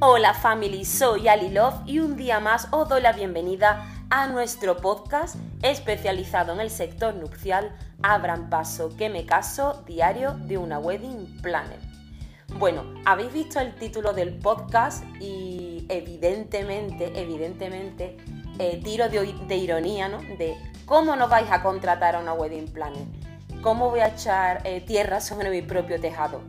Hola family, soy Ali Love y un día más os doy la bienvenida a nuestro podcast especializado en el sector nupcial Abran paso que me caso, diario de una wedding planner. Bueno, habéis visto el título del podcast y evidentemente, evidentemente, eh, tiro de, ironía, ¿no? De cómo no vais a contratar a una wedding planner, cómo voy a echar eh, tierra sobre mi propio tejado.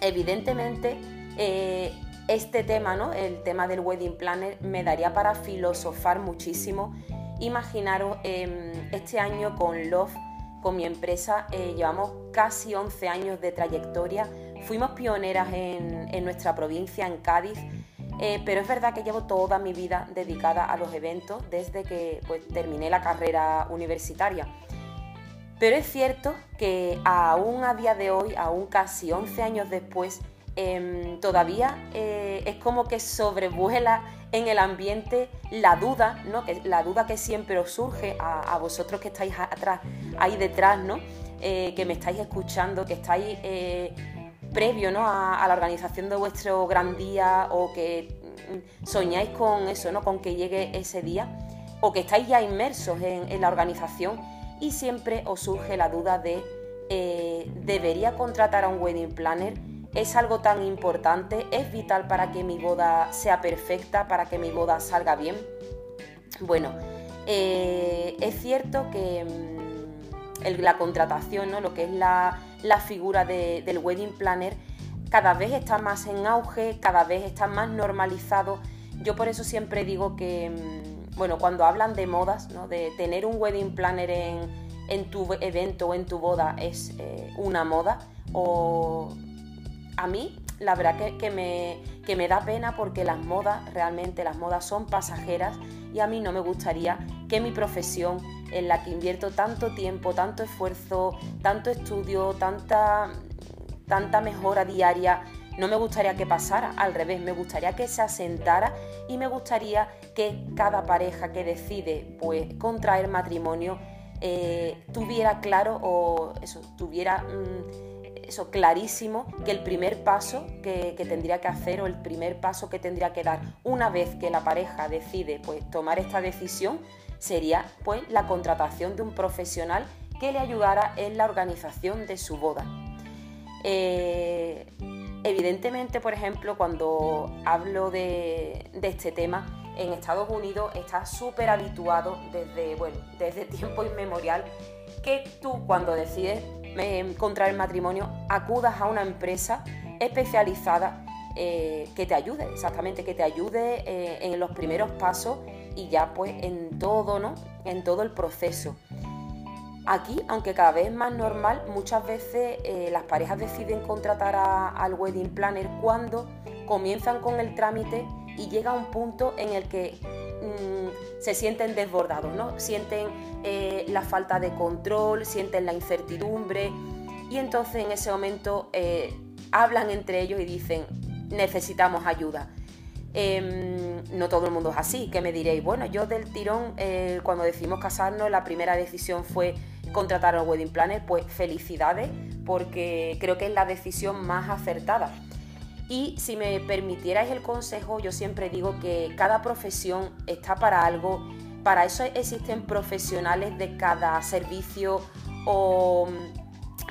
Evidentemente, eh, este tema, ¿no? El tema del wedding planner me daría para filosofar muchísimo. Imaginaros em, este año con Love, con mi empresa, eh, llevamos casi 11 años de trayectoria. Fuimos pioneras en, nuestra provincia, en Cádiz. Eh, pero es verdad que llevo toda mi vida dedicada a los eventos desde que pues, terminé la carrera universitaria. Pero es cierto que aún a día de hoy, aún casi 11 años después, Em, todavía eh, es como que sobrevuela en el ambiente la duda, ¿no? Que, la duda que siempre os surge a, vosotros que estáis atrás, ahí detrás, ¿no? Eh, que me estáis escuchando, que estáis eh, previo ¿no? a, la organización de vuestro gran día o que mm, soñáis con eso, ¿no? con que llegue ese día, o que estáis ya inmersos en, en la organización y siempre os surge la duda de ¿debería contratar a un wedding planner? Es algo tan importante, es vital para que mi boda sea perfecta, para que mi boda salga bien. Bueno, eh, es cierto que mm, la contratación, ¿no? lo que es la, figura del wedding planner, cada vez está más en auge, cada vez está más normalizado. Yo por eso siempre digo que, mm, bueno, cuando hablan de modas, ¿no? de tener un wedding planner en, tu evento o en tu boda es eh, una moda, o a mí la verdad que, me, me da pena porque las modas, realmente las modas son pasajeras y a mí no me gustaría que mi profesión en la que invierto tanto tiempo, tanto esfuerzo, tanto estudio, tanta, tanta mejora diaria, no me gustaría que pasara, al revés, me gustaría que se asentara y me gustaría que cada pareja que decide pues, contraer matrimonio eh, tuviera claro o eso, tuviera... Mm, eso clarísimo que el primer paso que, tendría que hacer o el primer paso que tendría que dar una vez que la pareja decide pues, tomar esta decisión sería pues, la contratación de un profesional que le ayudara en la organización de su boda. Eh, evidentemente, por ejemplo, cuando hablo de, este tema, en Estados Unidos está súper habituado desde, bueno, desde tiempo inmemorial que tú cuando decides contra el matrimonio, acudas a una empresa especializada eh, que te ayude, exactamente, que te ayude eh, en los primeros pasos y ya pues en todo, ¿no? En todo el proceso. Aquí, aunque cada vez es más normal, muchas veces eh, las parejas deciden contratar al wedding planner cuando comienzan con el trámite y llega un punto en el que mm, se sienten desbordados, ¿no? Sienten eh, la falta de control, sienten la incertidumbre y entonces en ese momento eh, hablan entre ellos y dicen necesitamos ayuda. Em, no todo el mundo es así, que me diréis, bueno, yo del tirón, eh, cuando decidimos casarnos, la primera decisión fue contratar al wedding planner, pues felicidades, porque creo que es la decisión más acertada. Y si me permitierais el consejo, yo siempre digo que cada profesión está para algo, para eso existen profesionales de cada servicio o,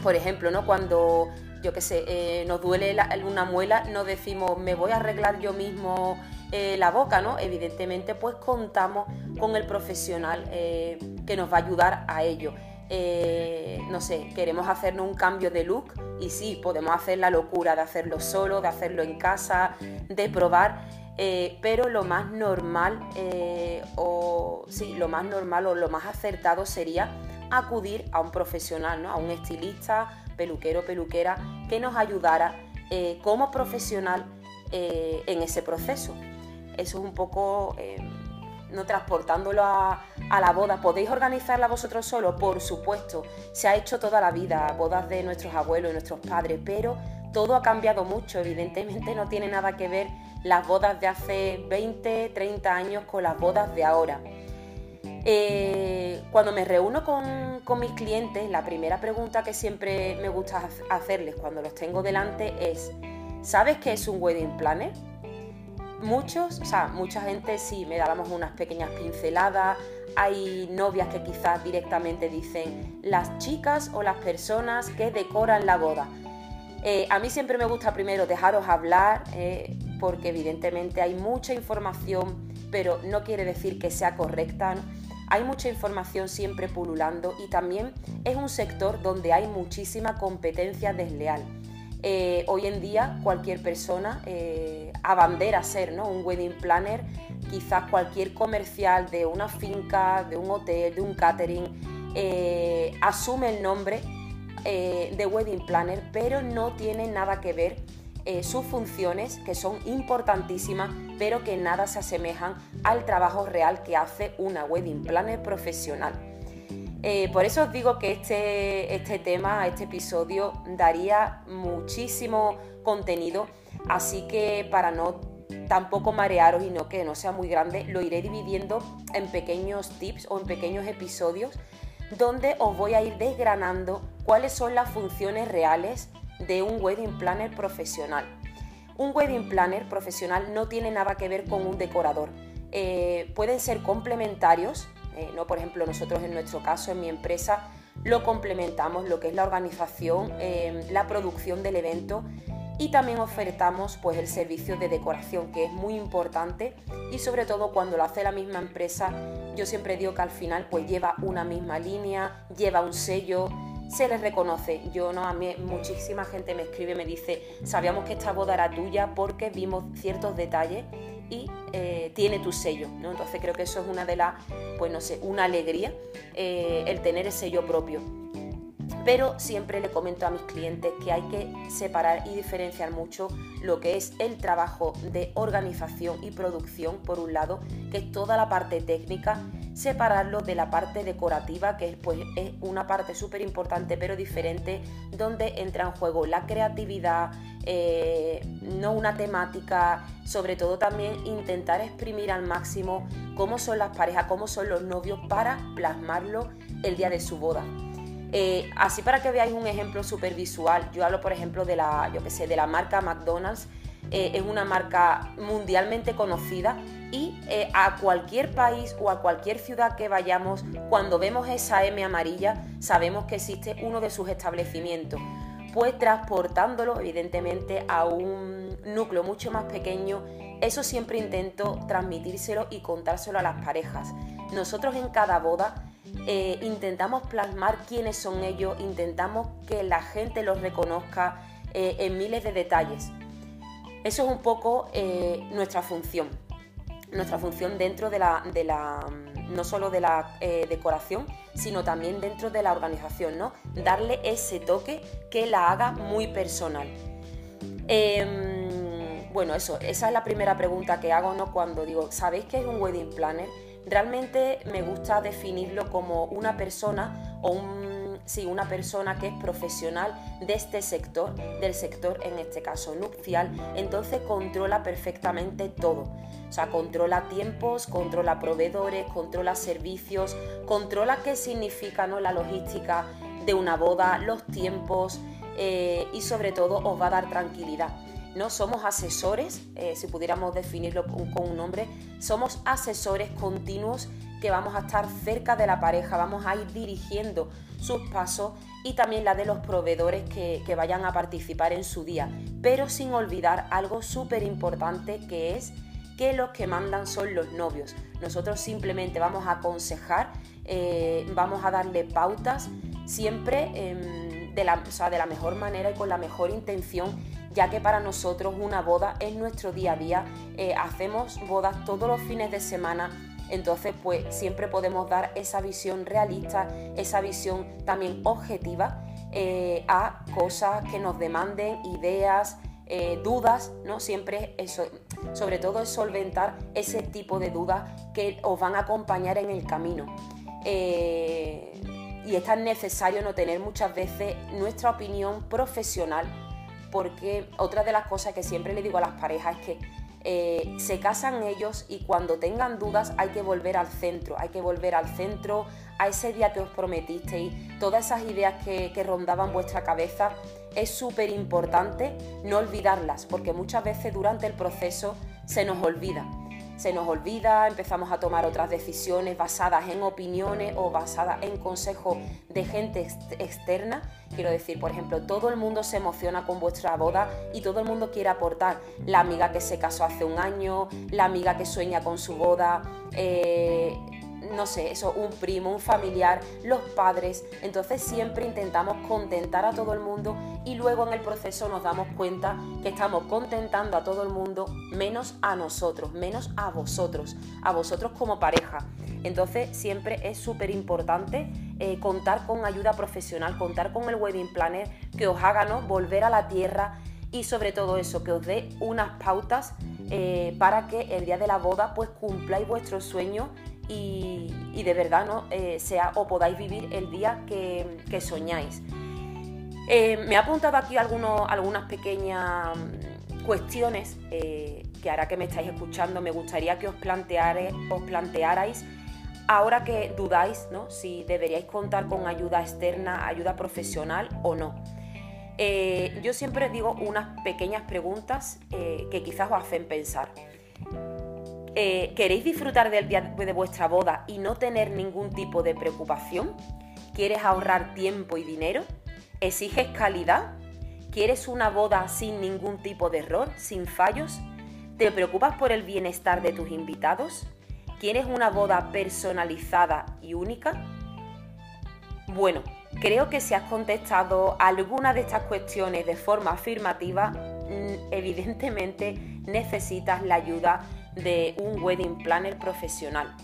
por ejemplo, ¿no? cuando yo qué sé, eh, nos duele una muela, no decimos me voy a arreglar yo mismo eh, la boca, ¿no? Evidentemente, pues contamos con el profesional eh, que nos va a ayudar a ello. Eh, no sé, queremos hacernos un cambio de look y sí, podemos hacer la locura de hacerlo solo, de hacerlo en casa, de probar, eh, pero lo más normal eh, o sí, lo más normal o lo más acertado sería acudir a un profesional, ¿no? a un estilista, peluquero, peluquera, que nos ayudara como profesional en ese proceso. Eso es un poco no transportándolo a, la boda. ¿Podéis organizarla vosotros solos? Por supuesto, se ha hecho toda la vida, bodas de nuestros abuelos y nuestros padres, pero todo ha cambiado mucho, evidentemente no tiene nada que ver las bodas de hace 20, 30 años con las bodas de ahora. Eh, cuando me reúno con, con, mis clientes, la primera pregunta que siempre me gusta hacerles cuando los tengo delante es, ¿sabes qué es un wedding planner? Muchos, o sea, mucha gente sí me dábamos unas pequeñas pinceladas. Hay novias que quizás directamente dicen las chicas o las personas que decoran la boda. Eh, a mí siempre me gusta primero dejaros hablar, eh, porque evidentemente hay mucha información, pero no quiere decir que sea correcta. Hay mucha información siempre pululando y también es un sector donde hay muchísima competencia desleal. Eh, hoy en día cualquier persona eh, abandera ser ¿no? un wedding planner, quizás cualquier comercial de una finca, de un hotel, de un catering, eh, asume el nombre de wedding planner, pero no tiene nada que ver sus funciones, que son importantísimas, pero que nada se asemejan al trabajo real que hace una wedding planner profesional. Eh, por eso os digo que este, este tema, este episodio, daría muchísimo contenido, así que para no tampoco marearos y no que no sea muy grande, lo iré dividiendo en pequeños tips o en pequeños episodios donde os voy a ir desgranando cuáles son las funciones reales de un wedding planner profesional. Un wedding planner profesional no tiene nada que ver con un decorador. Eh, pueden ser complementarios, eh, ¿no? Por ejemplo, nosotros en nuestro caso, en mi empresa, lo complementamos, lo que es la organización, eh, la producción del evento y también ofertamos pues, el servicio de decoración, que es muy importante y sobre todo cuando lo hace la misma empresa, yo siempre digo que al final pues, lleva una misma línea, lleva un sello, se les reconoce. Yo no, a mí muchísima gente me escribe, me dice, sabíamos que esta boda era tuya porque vimos ciertos detalles y eh, tiene tu sello, ¿no? Entonces creo que eso es una de las, pues no sé, una alegría eh, el tener el sello propio. Pero siempre le comento a mis clientes que hay que separar y diferenciar mucho lo que es el trabajo de organización y producción, por un lado, que es toda la parte técnica, separarlo de la parte decorativa, que es, pues, es una parte súper importante pero diferente, donde entra en juego la creatividad, eh, no una temática, sobre todo también intentar exprimir al máximo cómo son las parejas, cómo son los novios para plasmarlo el día de su boda. Eh, así para que veáis un ejemplo súper visual, yo hablo por ejemplo de la, yo sé, de la marca McDonald's, eh, es una marca mundialmente conocida y a cualquier país o a cualquier ciudad que vayamos, cuando vemos esa M amarilla, sabemos que existe uno de sus establecimientos pues transportándolo evidentemente a un núcleo mucho más pequeño. Eso siempre intento transmitírselo y contárselo a las parejas. Nosotros en cada boda eh, intentamos plasmar quiénes son ellos, intentamos que la gente los reconozca eh, en miles de detalles. Eso es un poco eh, nuestra función, nuestra función dentro de la, de la no solo de la decoración, sino también dentro de la organización, ¿no? Darle ese toque que la haga muy personal. Em, bueno, eso, esa es la primera pregunta que hago, ¿no? Cuando digo, ¿sabéis qué es un wedding planner? Realmente me gusta definirlo como una persona o un si una persona que es profesional de este sector, del sector en este caso nupcial, entonces controla perfectamente todo. O sea, controla tiempos, controla proveedores, controla servicios, controla qué significa ¿no? la logística de una boda, los tiempos eh, y sobre todo os va a dar tranquilidad. ¿no? Somos asesores, eh, si pudiéramos definirlo con, un nombre, somos asesores continuos vamos a estar cerca de la pareja, vamos a ir dirigiendo sus pasos y también la de los proveedores que, que vayan a participar en su día, pero sin olvidar algo súper importante que es que los que mandan son los novios. Nosotros simplemente vamos a aconsejar, eh, vamos a darle pautas siempre em, de, la, de la mejor manera y con la mejor intención ya que para nosotros una boda es nuestro día a día. Eh, hacemos bodas todos los fines de semana, entonces pues siempre podemos dar esa visión realista, esa visión también objetiva eh, a cosas que nos demanden, ideas, eh, dudas, ¿no? Siempre eso, sobre todo es solventar ese tipo de dudas que os van a acompañar en el camino. y es tan necesario no tener muchas veces nuestra opinión profesional porque otra de las cosas que siempre le digo a las parejas es que eh, se casan ellos y cuando tengan dudas hay que volver al centro, hay que volver al centro, a ese día que os prometisteis, todas esas ideas que, que rondaban vuestra cabeza, es súper importante no olvidarlas, porque muchas veces durante el proceso se nos olvida. Se nos olvida, empezamos a tomar otras decisiones basadas en opiniones o basadas en consejos de gente externa. Quiero decir, por ejemplo, todo el mundo se emociona con vuestra boda y todo el mundo quiere aportar. La amiga que se casó hace un año, la amiga que sueña con su boda, eh, no sé, eso, un primo, un familiar, los padres. Entonces siempre intentamos contentar a todo el mundo y luego en el proceso nos damos cuenta que estamos contentando a todo el mundo menos a nosotros, menos a vosotros, a vosotros como pareja. Entonces siempre es súper importante eh, contar con ayuda profesional, contar con el wedding planner que os haga ¿no? volver a la tierra y sobre todo eso, que os dé unas pautas eh, para que el día de la boda pues cumpláis vuestros sueños y, de verdad ¿no? Eh, sea o podáis vivir el día que, soñáis. Eh, me ha apuntado aquí algunas pequeñas cuestiones eh, que ahora que me estáis escuchando me gustaría que os, os plantearais ahora que dudáis ¿no? si deberíais contar con ayuda externa, ayuda profesional o no. yo siempre digo unas pequeñas preguntas que quizás os hacen pensar. Eh, ¿Queréis disfrutar del día de vuestra boda y no tener ningún tipo de preocupación? ¿Quieres ahorrar tiempo y dinero? ¿Exiges calidad? ¿Quieres una boda sin ningún tipo de error, sin fallos? ¿Te preocupas por el bienestar de tus invitados? ¿Quieres una boda personalizada y única? Bueno, creo que si has contestado alguna de estas cuestiones de forma afirmativa, evidentemente necesitas la ayuda de un wedding planner profesional.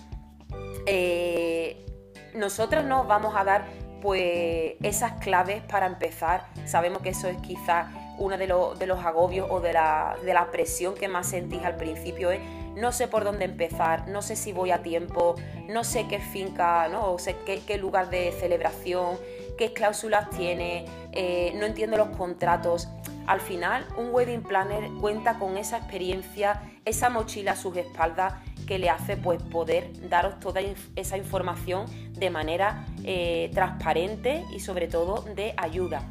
Eh, nosotros nos vamos a dar pues esas claves para empezar. Sabemos que eso es quizás uno de, los agobios o de la, presión que más sentís al principio. es no sé por dónde empezar, no sé si voy a tiempo, no sé qué finca, ¿no? sé qué, lugar de celebración, qué cláusulas tiene, eh, no entiendo los contratos. Al final, un wedding planner cuenta con esa experiencia, esa mochila a sus espaldas que le hace pues, poder daros toda esa información de manera eh, transparente y sobre todo de ayuda.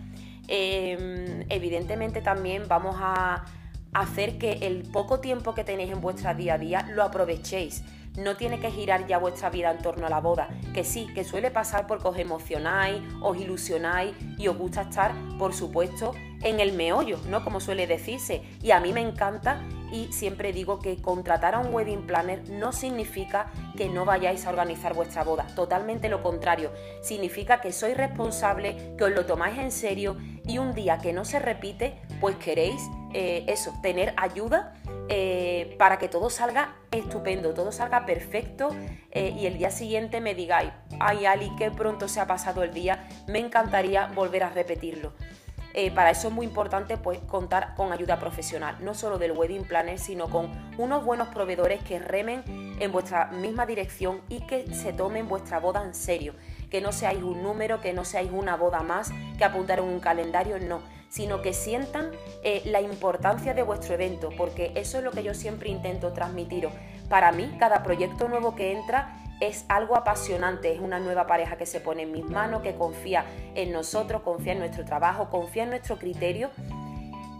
Em, evidentemente también vamos a hacer que el poco tiempo que tenéis en vuestra día a día lo aprovechéis no tiene que girar ya vuestra vida en torno a la boda, que sí, que suele pasar porque os emocionáis, os ilusionáis y os gusta estar, por supuesto, en el meollo, ¿no? Como suele decirse. Y a mí me encanta y siempre digo que contratar a un wedding planner no significa que no vayáis a organizar vuestra boda, totalmente lo contrario. Significa que sois responsable, que os lo tomáis en serio y un día que no se repite, pues queréis eh, eso, tener ayuda eh, para que todo salga estupendo, todo salga perfecto eh, y el día siguiente me digáis, ay Ali, qué pronto se ha pasado el día, me encantaría volver a repetirlo. Eh, para eso es muy importante pues, contar con ayuda profesional, no solo del wedding planner, sino con unos buenos proveedores que remen en vuestra misma dirección y que se tomen vuestra boda en serio. Que no seáis un número, que no seáis una boda más, que apuntar en un calendario, no sino que sientan eh, la importancia de vuestro evento, porque eso es lo que yo siempre intento transmitiros. Para mí, cada proyecto nuevo que entra es algo apasionante, es una nueva pareja que se pone en mis manos, que confía en nosotros, confía en nuestro trabajo, confía en nuestro criterio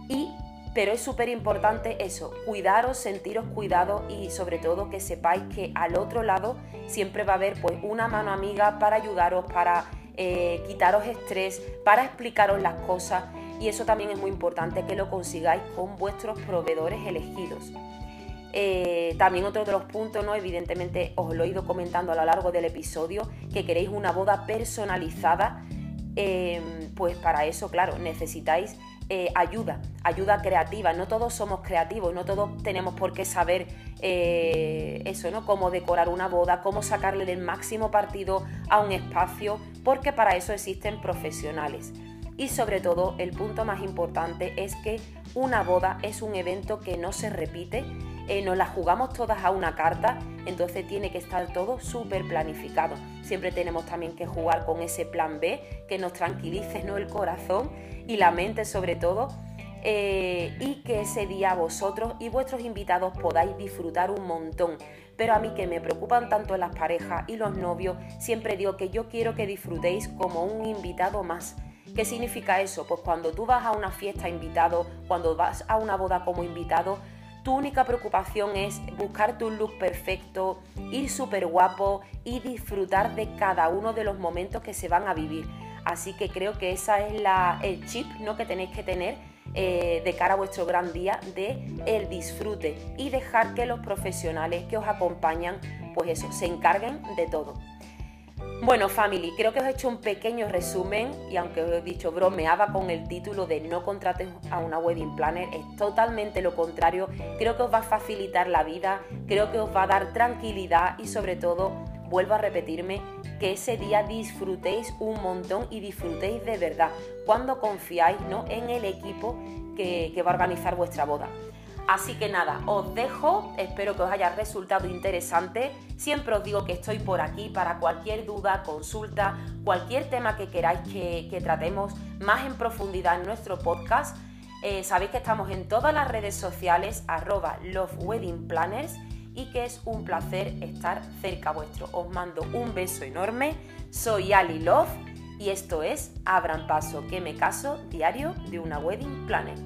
y pero es súper importante eso, cuidaros, sentiros cuidados y sobre todo que sepáis que al otro lado siempre va a haber pues una mano amiga para ayudaros, para eh, quitaros estrés, para explicaros las cosas y eso también es muy importante que lo consigáis con vuestros proveedores elegidos. Eh, también otro de los puntos, ¿no? evidentemente os lo he ido comentando a lo largo del episodio, que queréis una boda personalizada, em, pues para eso, claro, necesitáis eh, ayuda, ayuda creativa. No todos somos creativos, no todos tenemos por qué saber eh, eso, ¿no? Cómo decorar una boda, cómo sacarle el máximo partido a un espacio, porque para eso existen profesionales. Y sobre todo, el punto más importante es que una boda es un evento que no se repite, eh, nos la jugamos todas a una carta, entonces tiene que estar todo súper planificado. Siempre tenemos también que jugar con ese plan B que nos tranquilice ¿no? el corazón y la mente sobre todo. Eh, y que ese día vosotros y vuestros invitados podáis disfrutar un montón. Pero a mí que me preocupan tanto las parejas y los novios, siempre digo que yo quiero que disfrutéis como un invitado más ¿Qué significa eso? Pues cuando tú vas a una fiesta invitado, cuando vas a una boda como invitado, tu única preocupación es buscar tu look perfecto, ir súper guapo y disfrutar de cada uno de los momentos que se van a vivir. Así que creo que esa es la, el chip ¿no? que tenéis que tener eh, de cara a vuestro gran día de el disfrute y dejar que los profesionales que os acompañan, pues eso, se encarguen de todo. Bueno, family, creo que os he hecho un pequeño resumen y aunque os he dicho bromeaba con el título de no contrates a una wedding planner, es totalmente lo contrario. Creo que os va a facilitar la vida, creo que os va a dar tranquilidad y sobre todo, vuelvo a repetirme, que ese día disfrutéis un montón y disfrutéis de verdad cuando confiáis ¿no? en el equipo que, que va a organizar vuestra boda. Así que nada, os dejo, espero que os haya resultado interesante. Siempre os digo que estoy por aquí para cualquier duda, consulta, cualquier tema que queráis que, tratemos más en profundidad en nuestro podcast. Eh, sabéis que estamos en todas las redes sociales, arroba Love Wedding Planners y que es un placer estar cerca vuestro. Os mando un beso enorme. Soy Ali Love y esto es Abran Paso que me caso diario de una Wedding Planner.